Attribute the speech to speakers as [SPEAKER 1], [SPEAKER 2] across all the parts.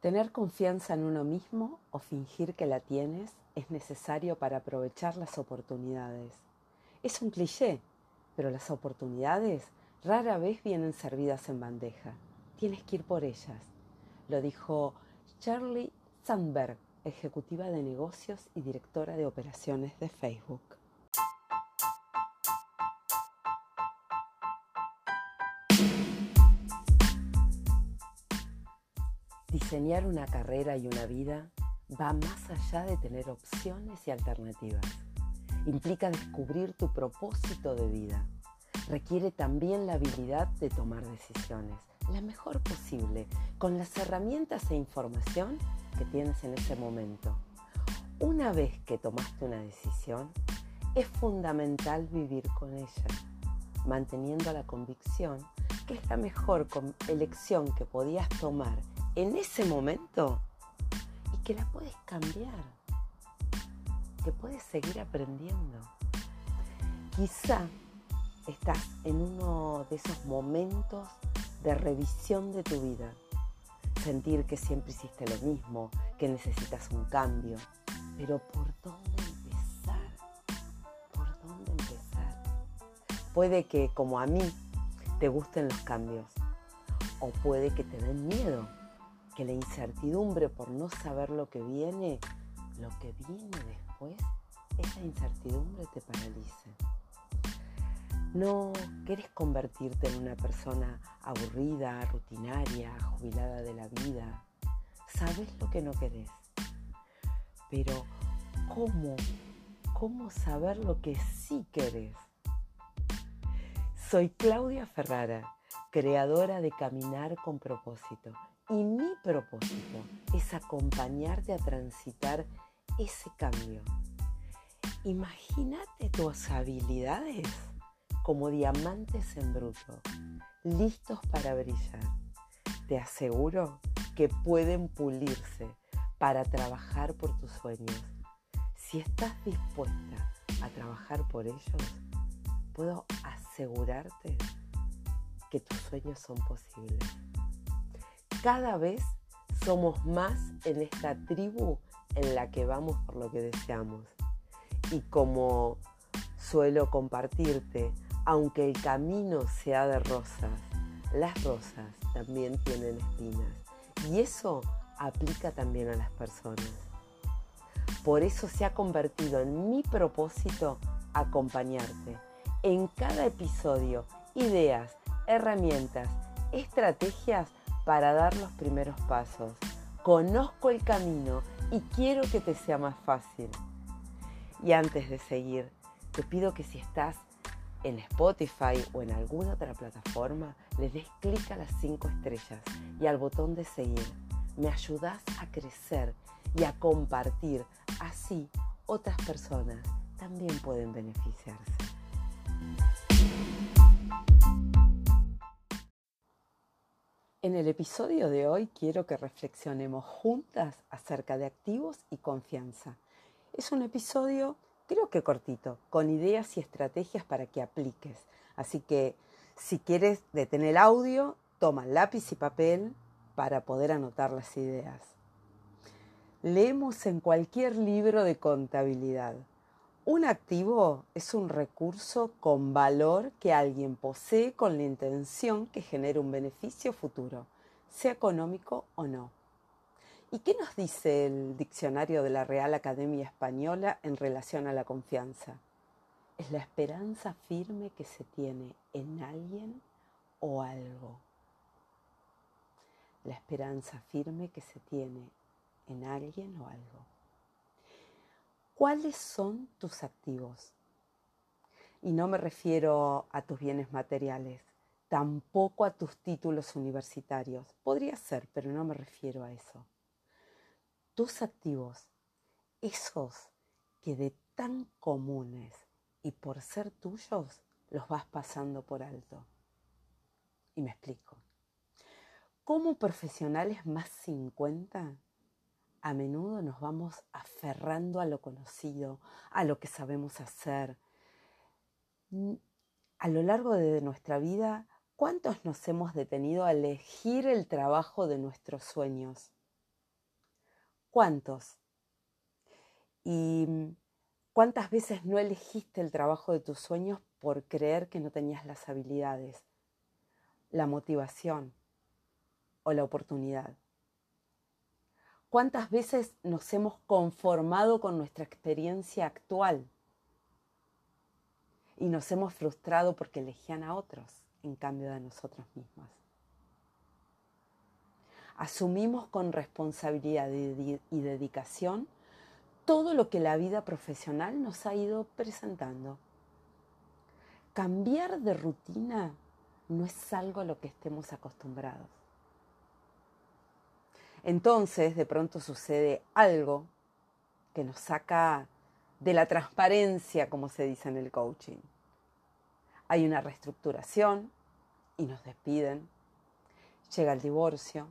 [SPEAKER 1] Tener confianza en uno mismo o fingir que la tienes es necesario para aprovechar las oportunidades. Es un cliché, pero las oportunidades rara vez vienen servidas en bandeja. Tienes que ir por ellas. Lo dijo Charlie Sandberg, ejecutiva de negocios y directora de operaciones de Facebook. Diseñar una carrera y una vida va más allá de tener opciones y alternativas. Implica descubrir tu propósito de vida. Requiere también la habilidad de tomar decisiones, la mejor posible, con las herramientas e información que tienes en ese momento. Una vez que tomaste una decisión, es fundamental vivir con ella, manteniendo la convicción que es la mejor elección que podías tomar en ese momento y que la puedes cambiar, que puedes seguir aprendiendo. Quizá estás en uno de esos momentos de revisión de tu vida. Sentir que siempre hiciste lo mismo, que necesitas un cambio. Pero ¿por dónde empezar? ¿Por dónde empezar? Puede que, como a mí, te gusten los cambios. O puede que te den miedo que la incertidumbre por no saber lo que viene, lo que viene después, esa incertidumbre te paralice. No quieres convertirte en una persona aburrida, rutinaria, jubilada de la vida. Sabes lo que no querés. Pero ¿cómo? ¿Cómo saber lo que sí querés? Soy Claudia Ferrara, creadora de Caminar con propósito y mi propósito es acompañarte a transitar ese cambio. Imagínate tus habilidades como diamantes en bruto, listos para brillar. Te aseguro que pueden pulirse para trabajar por tus sueños. Si estás dispuesta a trabajar por ellos, puedo asegurarte que tus sueños son posibles cada vez somos más en esta tribu en la que vamos por lo que deseamos. Y como suelo compartirte, aunque el camino sea de rosas, las rosas también tienen espinas. Y eso aplica también a las personas. Por eso se ha convertido en mi propósito acompañarte en cada episodio, ideas, herramientas, estrategias para dar los primeros pasos. Conozco el camino y quiero que te sea más fácil. Y antes de seguir, te pido que si estás en Spotify o en alguna otra plataforma, le des clic a las 5 estrellas y al botón de seguir. Me ayudas a crecer y a compartir. Así otras personas también pueden beneficiarse. En el episodio de hoy quiero que reflexionemos juntas acerca de activos y confianza. Es un episodio creo que cortito, con ideas y estrategias para que apliques. Así que si quieres detener el audio, toma lápiz y papel para poder anotar las ideas. Leemos en cualquier libro de contabilidad. Un activo es un recurso con valor que alguien posee con la intención que genere un beneficio futuro, sea económico o no. ¿Y qué nos dice el diccionario de la Real Academia Española en relación a la confianza? Es la esperanza firme que se tiene en alguien o algo. La esperanza firme que se tiene en alguien o algo. ¿Cuáles son tus activos? Y no me refiero a tus bienes materiales, tampoco a tus títulos universitarios. Podría ser, pero no me refiero a eso. Tus activos, esos que de tan comunes y por ser tuyos los vas pasando por alto. Y me explico. Como profesionales más 50 a menudo nos vamos aferrando a lo conocido, a lo que sabemos hacer. Mm, a lo largo de nuestra vida, ¿cuántos nos hemos detenido a elegir el trabajo de nuestros sueños? ¿Cuántos? ¿Y cuántas veces no elegiste el trabajo de tus sueños por creer que no tenías las habilidades, la motivación o la oportunidad? ¿Cuántas veces nos hemos conformado con nuestra experiencia actual y nos hemos frustrado porque elegían a otros en cambio de nosotros mismos? Asumimos con responsabilidad y dedicación todo lo que la vida profesional nos ha ido presentando. Cambiar de rutina no es algo a lo que estemos acostumbrados. Entonces, de pronto sucede algo que nos saca de la transparencia, como se dice en el coaching. Hay una reestructuración y nos despiden. Llega el divorcio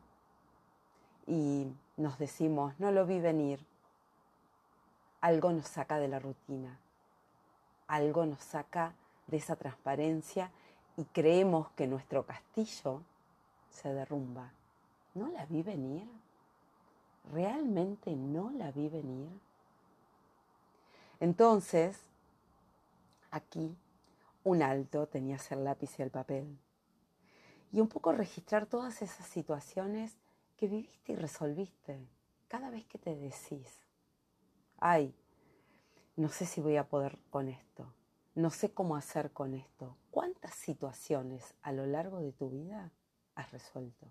[SPEAKER 1] y nos decimos, no lo vi venir. Algo nos saca de la rutina. Algo nos saca de esa transparencia y creemos que nuestro castillo se derrumba. ¿No la vi venir? ¿Realmente no la vi venir? Entonces, aquí, un alto tenía que ser lápiz y el papel. Y un poco registrar todas esas situaciones que viviste y resolviste. Cada vez que te decís, ay, no sé si voy a poder con esto, no sé cómo hacer con esto. ¿Cuántas situaciones a lo largo de tu vida has resuelto?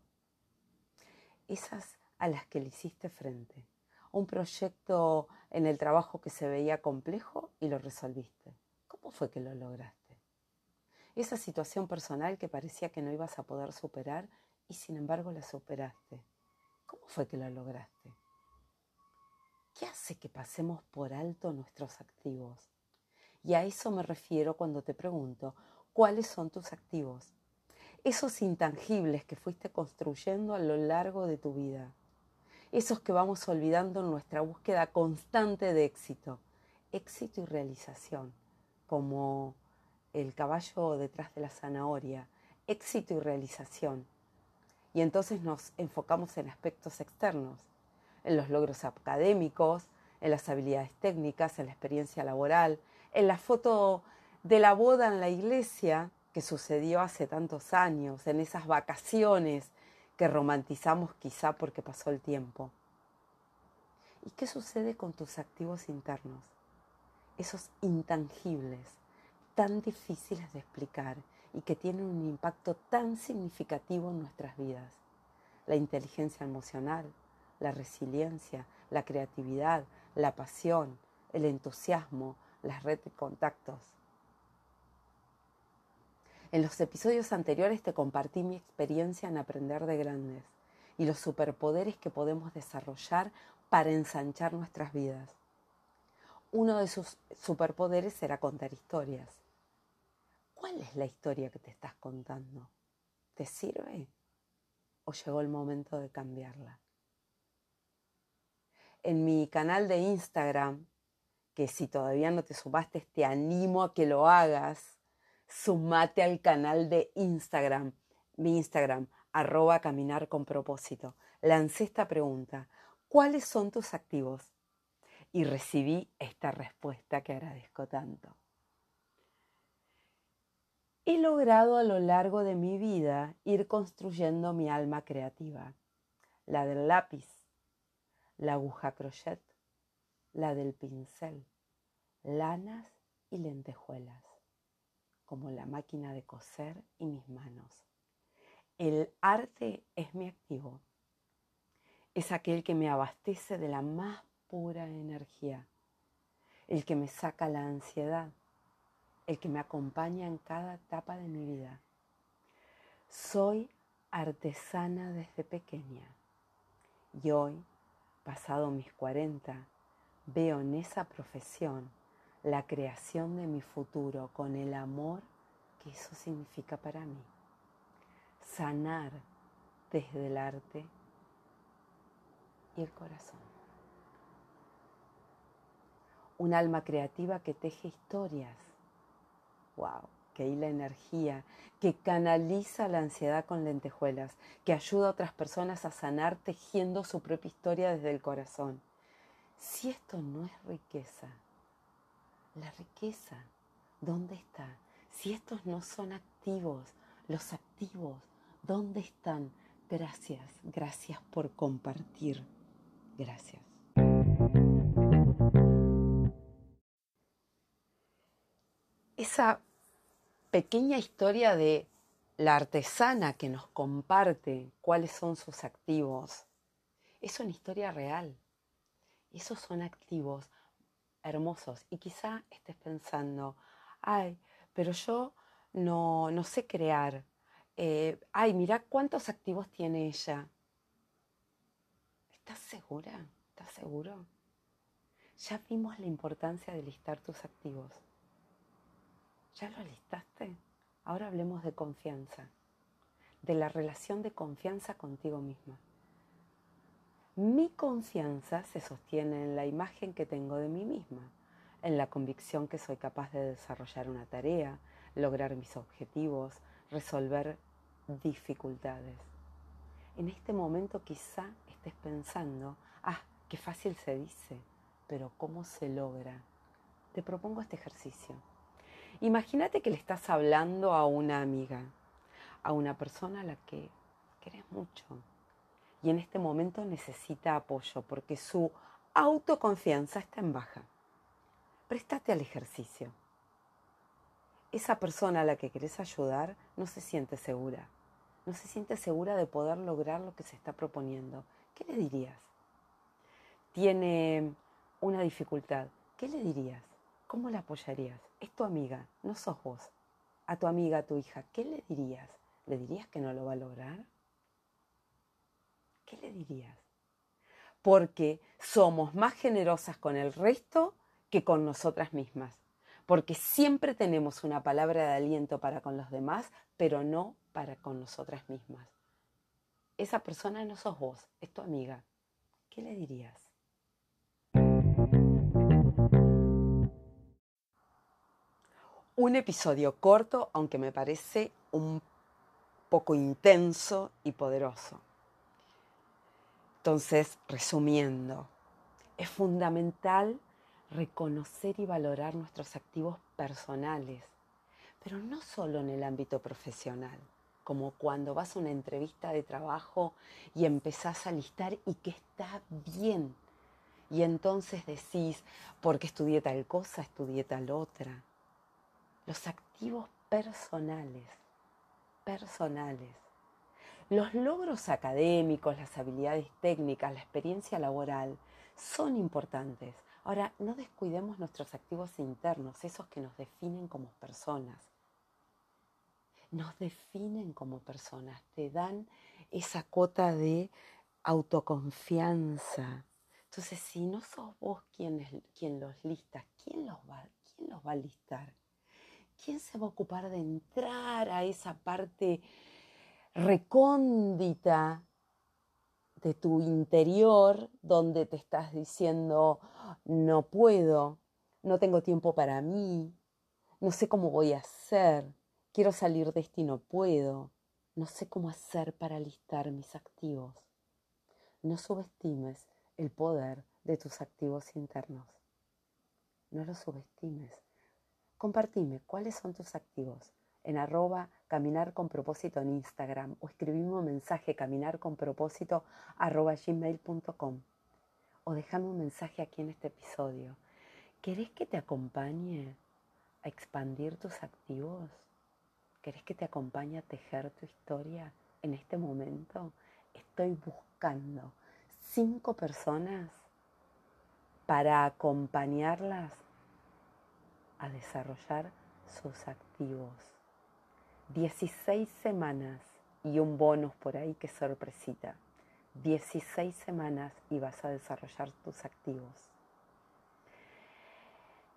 [SPEAKER 1] Esas a las que le hiciste frente. Un proyecto en el trabajo que se veía complejo y lo resolviste. ¿Cómo fue que lo lograste? Esa situación personal que parecía que no ibas a poder superar y sin embargo la superaste. ¿Cómo fue que lo lograste? ¿Qué hace que pasemos por alto nuestros activos? Y a eso me refiero cuando te pregunto, ¿cuáles son tus activos? Esos intangibles que fuiste construyendo a lo largo de tu vida esos que vamos olvidando en nuestra búsqueda constante de éxito, éxito y realización, como el caballo detrás de la zanahoria, éxito y realización. Y entonces nos enfocamos en aspectos externos, en los logros académicos, en las habilidades técnicas, en la experiencia laboral, en la foto de la boda en la iglesia que sucedió hace tantos años, en esas vacaciones que romantizamos quizá porque pasó el tiempo. ¿Y qué sucede con tus activos internos? Esos intangibles, tan difíciles de explicar y que tienen un impacto tan significativo en nuestras vidas. La inteligencia emocional, la resiliencia, la creatividad, la pasión, el entusiasmo, las redes de contactos. En los episodios anteriores te compartí mi experiencia en aprender de grandes y los superpoderes que podemos desarrollar para ensanchar nuestras vidas. Uno de sus superpoderes será contar historias. ¿Cuál es la historia que te estás contando? ¿Te sirve? ¿O llegó el momento de cambiarla? En mi canal de Instagram, que si todavía no te sumaste, te animo a que lo hagas sumate al canal de Instagram, mi Instagram, arroba caminar con propósito. Lancé esta pregunta, ¿cuáles son tus activos? Y recibí esta respuesta que agradezco tanto. He logrado a lo largo de mi vida ir construyendo mi alma creativa, la del lápiz, la aguja crochet, la del pincel, lanas y lentejuelas como la máquina de coser y mis manos. El arte es mi activo. Es aquel que me abastece de la más pura energía, el que me saca la ansiedad, el que me acompaña en cada etapa de mi vida. Soy artesana desde pequeña y hoy, pasado mis 40, veo en esa profesión la creación de mi futuro con el amor que eso significa para mí. Sanar desde el arte y el corazón. Un alma creativa que teje historias. ¡Wow! que hila energía, que canaliza la ansiedad con lentejuelas, que ayuda a otras personas a sanar tejiendo su propia historia desde el corazón. Si esto no es riqueza, la riqueza, ¿dónde está? Si estos no son activos, los activos, ¿dónde están? Gracias, gracias por compartir. Gracias. Esa pequeña historia de la artesana que nos comparte cuáles son sus activos, es una historia real. Esos son activos hermosos. Y quizá estés pensando, ay, pero yo no, no sé crear. Eh, ay, mira cuántos activos tiene ella. ¿Estás segura? ¿Estás seguro? Ya vimos la importancia de listar tus activos. ¿Ya lo listaste? Ahora hablemos de confianza, de la relación de confianza contigo misma. Mi confianza se sostiene en la imagen que tengo de mí misma, en la convicción que soy capaz de desarrollar una tarea, lograr mis objetivos, resolver dificultades. En este momento quizá estés pensando, ah, qué fácil se dice, pero ¿cómo se logra? Te propongo este ejercicio. Imagínate que le estás hablando a una amiga, a una persona a la que querés mucho, y en este momento necesita apoyo porque su autoconfianza está en baja. Préstate al ejercicio. Esa persona a la que querés ayudar no se siente segura. No se siente segura de poder lograr lo que se está proponiendo. ¿Qué le dirías? Tiene una dificultad. ¿Qué le dirías? ¿Cómo la apoyarías? Es tu amiga, no sos vos. A tu amiga, a tu hija, ¿qué le dirías? ¿Le dirías que no lo va a lograr? ¿Qué le dirías? Porque somos más generosas con el resto que con nosotras mismas. Porque siempre tenemos una palabra de aliento para con los demás, pero no para con nosotras mismas. Esa persona no sos vos, es tu amiga. ¿Qué le dirías? Un episodio corto, aunque me parece un poco intenso y poderoso. Entonces, resumiendo, es fundamental reconocer y valorar nuestros activos personales, pero no solo en el ámbito profesional, como cuando vas a una entrevista de trabajo y empezás a listar y que está bien. Y entonces decís, porque estudié tal cosa, estudié tal otra. Los activos personales, personales los logros académicos, las habilidades técnicas, la experiencia laboral son importantes. Ahora, no descuidemos nuestros activos internos, esos que nos definen como personas. Nos definen como personas, te dan esa cuota de autoconfianza. Entonces, si no sos vos quien, quien los lista, ¿quién los, va, ¿quién los va a listar? ¿Quién se va a ocupar de entrar a esa parte recóndita de tu interior donde te estás diciendo, no puedo, no tengo tiempo para mí, no sé cómo voy a hacer, quiero salir de esto y no puedo, no sé cómo hacer para listar mis activos. No subestimes el poder de tus activos internos. No los subestimes. Compartime cuáles son tus activos en arroba caminar con propósito en Instagram o escribime un mensaje caminar con propósito arroba gmail.com o déjame un mensaje aquí en este episodio. ¿Querés que te acompañe a expandir tus activos? ¿Querés que te acompañe a tejer tu historia en este momento? Estoy buscando cinco personas para acompañarlas a desarrollar sus activos. 16 semanas y un bonus por ahí que sorpresita. 16 semanas y vas a desarrollar tus activos.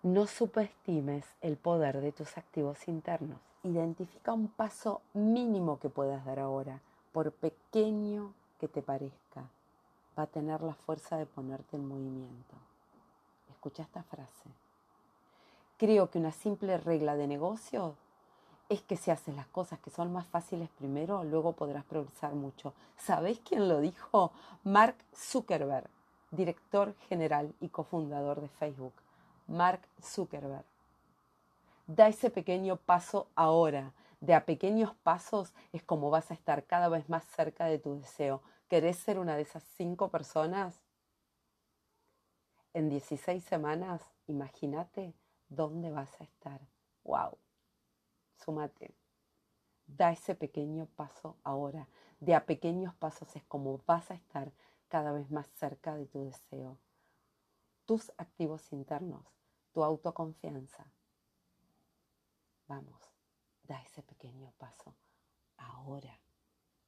[SPEAKER 1] No subestimes el poder de tus activos internos. Identifica un paso mínimo que puedas dar ahora, por pequeño que te parezca. Va a tener la fuerza de ponerte en movimiento. Escucha esta frase. Creo que una simple regla de negocio es que si haces las cosas que son más fáciles primero, luego podrás progresar mucho. ¿Sabéis quién lo dijo? Mark Zuckerberg, director general y cofundador de Facebook. Mark Zuckerberg. Da ese pequeño paso ahora. De a pequeños pasos es como vas a estar cada vez más cerca de tu deseo. ¿Querés ser una de esas cinco personas? En 16 semanas, imagínate dónde vas a estar. ¡Wow! Súmate. Da ese pequeño paso ahora. De a pequeños pasos es como vas a estar cada vez más cerca de tu deseo. Tus activos internos, tu autoconfianza. Vamos, da ese pequeño paso. Ahora,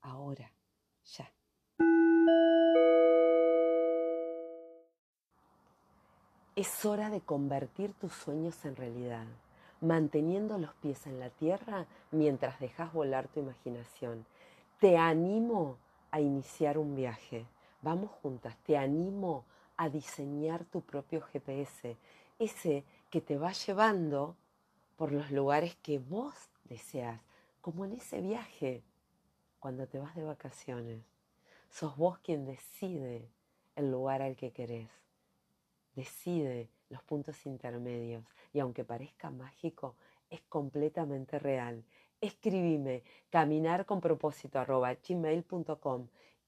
[SPEAKER 1] ahora, ya. Es hora de convertir tus sueños en realidad, manteniendo los pies en la tierra mientras dejas volar tu imaginación. Te animo a iniciar un viaje. Vamos juntas, te animo a diseñar tu propio GPS, ese que te va llevando por los lugares que vos deseas, como en ese viaje cuando te vas de vacaciones. Sos vos quien decide el lugar al que querés decide los puntos intermedios y aunque parezca mágico, es completamente real. Escribime caminar con propósito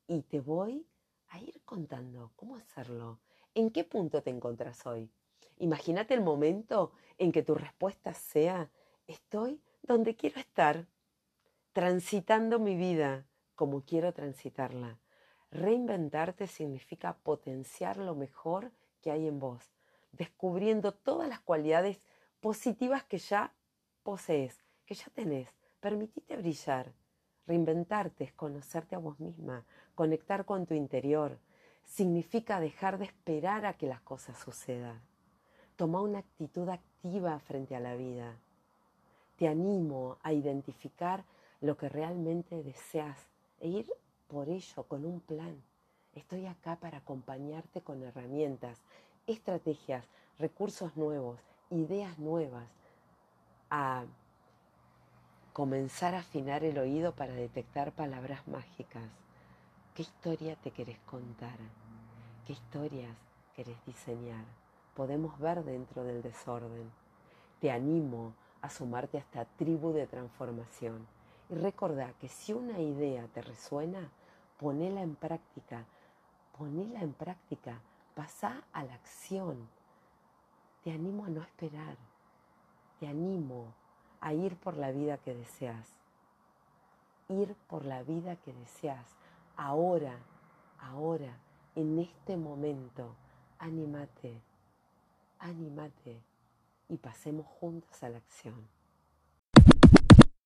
[SPEAKER 1] y te voy a ir contando cómo hacerlo. ¿En qué punto te encuentras hoy? Imagínate el momento en que tu respuesta sea, estoy donde quiero estar, transitando mi vida como quiero transitarla. Reinventarte significa potenciar lo mejor que hay en vos, descubriendo todas las cualidades positivas que ya posees, que ya tenés. Permitite brillar. Reinventarte conocerte a vos misma, conectar con tu interior. Significa dejar de esperar a que las cosas sucedan. Toma una actitud activa frente a la vida. Te animo a identificar lo que realmente deseas e ir por ello con un plan. Estoy acá para acompañarte con herramientas, estrategias, recursos nuevos, ideas nuevas, a comenzar a afinar el oído para detectar palabras mágicas. ¿Qué historia te querés contar? ¿Qué historias querés diseñar? Podemos ver dentro del desorden. Te animo a sumarte a esta tribu de transformación. Y recordá que si una idea te resuena, ponela en práctica ponela en práctica, pasa a la acción. Te animo a no esperar, te animo a ir por la vida que deseas, ir por la vida que deseas, ahora, ahora, en este momento, anímate, anímate y pasemos juntos a la acción.